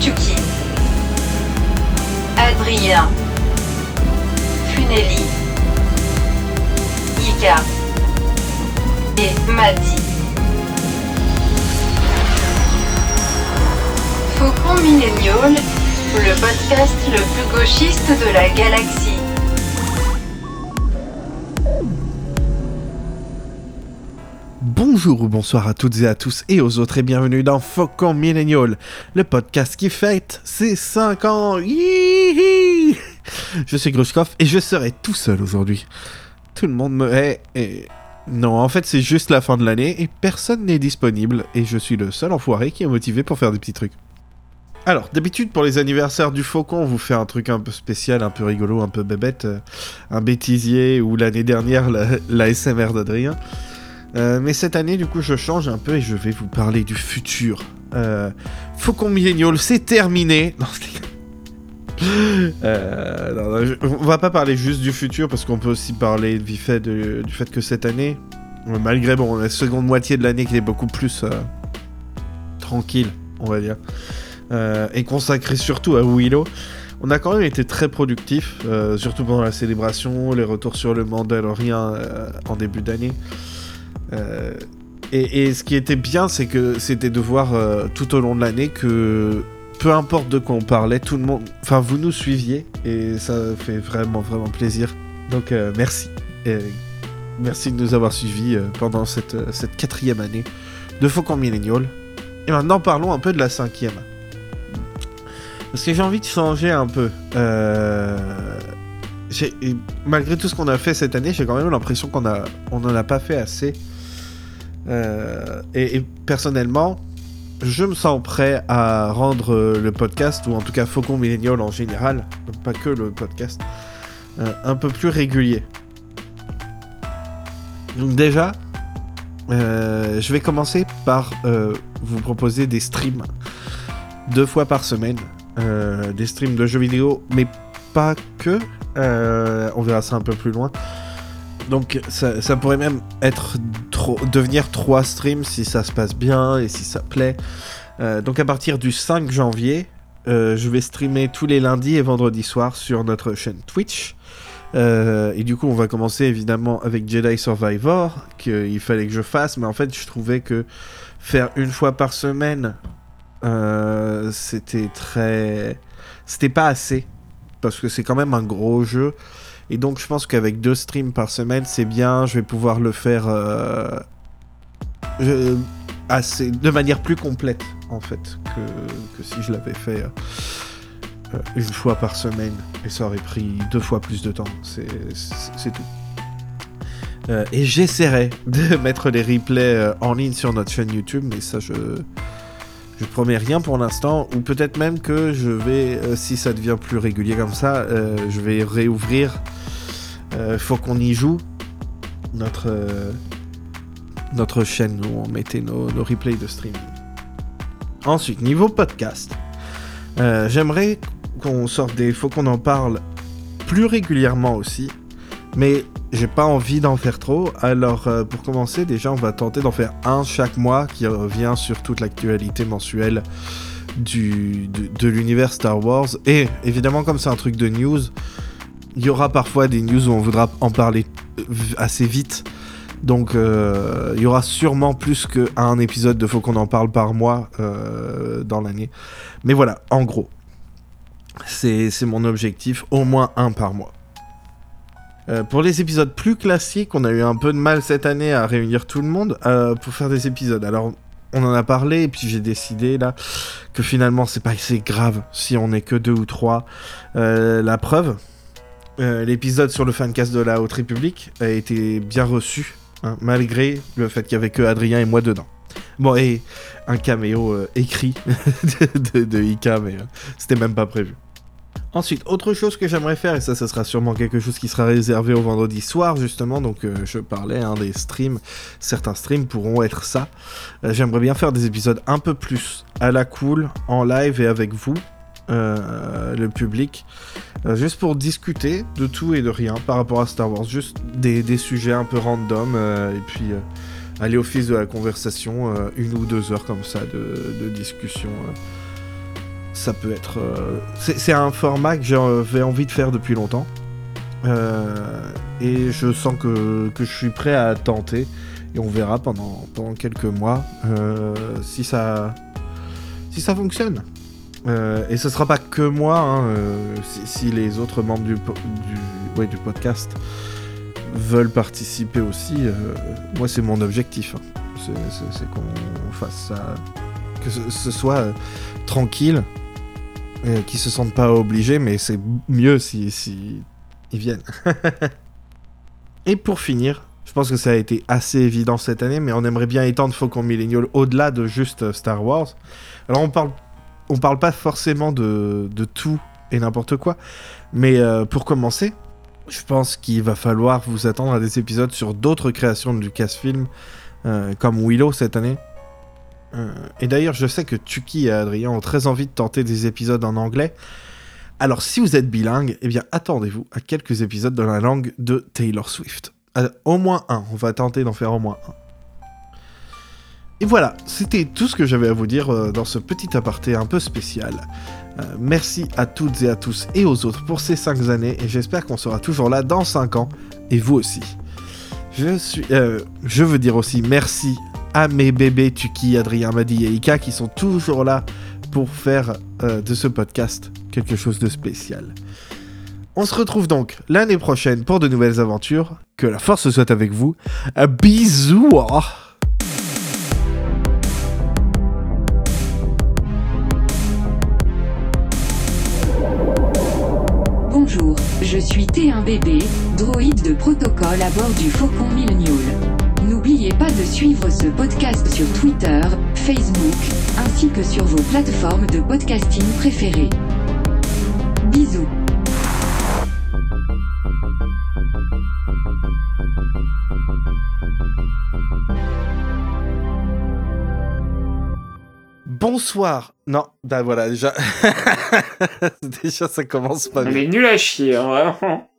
Tuki, Adrien, Funeli, Ika et Madi. Faucon Millennial, le podcast le plus gauchiste de la galaxie. Bonjour ou bonsoir à toutes et à tous et aux autres et bienvenue dans Faucon Millennial, le podcast qui fête ses 5 ans. Je suis Grushkov et je serai tout seul aujourd'hui. Tout le monde me hait et... Non, en fait c'est juste la fin de l'année et personne n'est disponible et je suis le seul enfoiré qui est motivé pour faire des petits trucs. Alors, d'habitude, pour les anniversaires du Faucon, on vous fait un truc un peu spécial, un peu rigolo, un peu bébête, euh, un bêtisier, ou l'année dernière, la, la SMR d'Adrien. Euh, mais cette année, du coup, je change un peu et je vais vous parler du futur. Euh, Faucon Millennial, c'est terminé. Non. Euh, on va pas parler juste du futur parce qu'on peut aussi parler du fait, du fait que cette année, euh, malgré bon, la seconde moitié de l'année qui est beaucoup plus tranquille, on va dire, et consacrée surtout à Willow, on a quand même été très productif, surtout pendant la célébration, les retours sur le Mandalorian en début d'année. Euh, et, ce qui était bien, c'est que c'était de voir euh, tout au long de l'année que peu importe de quoi on parlait, tout le monde, enfin vous nous suiviez et ça fait vraiment vraiment plaisir. Donc euh, merci, merci de nous avoir suivis pendant cette, cette quatrième année de Faucon Millennial. Et maintenant parlons un peu de la cinquième. Parce que j'ai envie de changer un peu. Malgré tout ce qu'on a fait cette année, j'ai quand même l'impression qu'on a, on n'en a pas fait assez. Euh, et, personnellement, je me sens prêt à rendre le podcast, ou en tout cas Faucon Millennial en général, pas que le podcast, euh, un peu plus régulier. Donc déjà, euh, je vais commencer par vous proposer des streams deux fois par semaine. Des streams de jeux vidéo, mais pas que. On verra ça un peu plus loin. Donc ça, pourrait même être devenir trois streams si ça se passe bien et si ça plaît. Euh, donc à partir du 5 janvier, euh, je vais streamer tous les lundis et vendredis soirs sur notre chaîne Twitch. Euh, et du coup, on va commencer évidemment avec Jedi Survivor, qu'il fallait que je fasse, mais en fait, je trouvais que faire une fois par semaine, c'était très. C'était pas assez, parce que c'est quand même un gros jeu. Et donc, je pense qu'avec deux streams par semaine, c'est bien. Je vais pouvoir le faire euh, assez, de manière plus complète, en fait, que, que si je l'avais fait euh, euh, une fois par semaine. Et ça aurait pris deux fois plus de temps. C'est tout. Et j'essaierai de mettre les replays en ligne sur notre chaîne YouTube, mais ça, je. Je promets rien pour l'instant, ou peut-être même que je vais, si ça devient plus régulier comme ça, je vais réouvrir. Euh, faut qu'on y joue. Notre, euh, notre chaîne où on mettait nos, replays de streaming. Ensuite, niveau podcast, euh, j'aimerais qu'on sorte des. Faut qu'on en parle plus régulièrement aussi, mais j'ai pas envie d'en faire trop. Alors, pour commencer, déjà, on va tenter d'en faire un chaque mois qui revient sur toute l'actualité mensuelle du, de l'univers Star Wars. Et évidemment, comme c'est un truc de news, il y aura parfois des news où on voudra en parler euh, assez vite. Donc, euh, il y aura sûrement plus qu'un épisode de Faut qu'on en parle par mois euh, dans l'année. Mais voilà, en gros, c'est mon objectif, au moins un par mois. Pour les épisodes plus classiques, on a eu un peu de mal cette année à réunir tout le monde pour faire des épisodes. Alors, on en a parlé et puis j'ai décidé là que finalement c'est pas assez grave si on est que deux ou trois. La preuve, euh, l'épisode sur le fancast de la Haute République a été bien reçu, hein, malgré le fait qu'il y avait que Adrien et moi dedans. Bon, et un caméo euh, écrit de, de, Ika, mais euh, c'était même pas prévu. Ensuite, autre chose que j'aimerais faire, et ça, ça sera sûrement quelque chose qui sera réservé au vendredi soir, justement, donc je parlais hein, des streams, certains streams pourront être ça. J'aimerais bien faire des épisodes un peu plus à la cool, en live et avec vous, le public, euh, juste pour discuter de tout et de rien par rapport à Star Wars, juste des, des sujets un peu random, euh, et puis... euh, aller au fils de la conversation, une ou deux heures comme ça de, discussion. ça peut être. c'est un format que j'avais envie de faire depuis longtemps. Et je sens que, que je suis prêt à tenter. Et on verra pendant, pendant quelques mois si, ça, si ça fonctionne. Euh, et ce sera pas que moi, hein, euh, si, les autres membres du, du, podcast veulent participer aussi, euh, moi c'est mon objectif. hein. C'est- qu'on fasse ça, que ce, ce soit tranquille, qu'ils se sentent pas obligés, mais c'est mieux si, ils viennent. Et pour finir, je pense que ça a été assez évident cette année, mais on aimerait bien étendre Faucon Millennial au-delà de juste Star Wars. Alors on parle, on parle pas forcément de, tout et n'importe quoi, mais euh, pour commencer, je pense qu'il va falloir vous attendre à des épisodes sur d'autres créations de Lucasfilm, euh, comme Willow cette année. Euh, et d'ailleurs, je sais que Tuki et Adrien ont très envie de tenter des épisodes en anglais. Alors, si vous êtes bilingue, eh attendez-vous à quelques épisodes dans la langue de Taylor Swift. Euh, au moins un. On va tenter d'en faire au moins un. Et voilà, c'était tout ce que j'avais à vous dire euh, dans ce petit aparté un peu spécial. Euh, merci à toutes et à tous et aux autres pour ces 5 années et j'espère qu'on sera toujours là dans 5 ans et vous aussi. Je, suis, euh, je veux dire aussi merci à mes bébés Tuki, Adrien, Madi et Ika qui sont toujours là pour faire de ce podcast quelque chose de spécial. On se retrouve donc l'année prochaine pour de nouvelles aventures. Que la force soit avec vous. Un Bonjour, je suis T1BB, droïde de protocole à bord du Faucon Millennial. N'oubliez pas de suivre ce podcast sur Twitter, Facebook, ainsi que sur vos plateformes de podcasting préférées. Bisous. Bonsoir. Non, bah voilà, déjà. déjà ça commence pas bien. Est nulle à chier, hein, vraiment.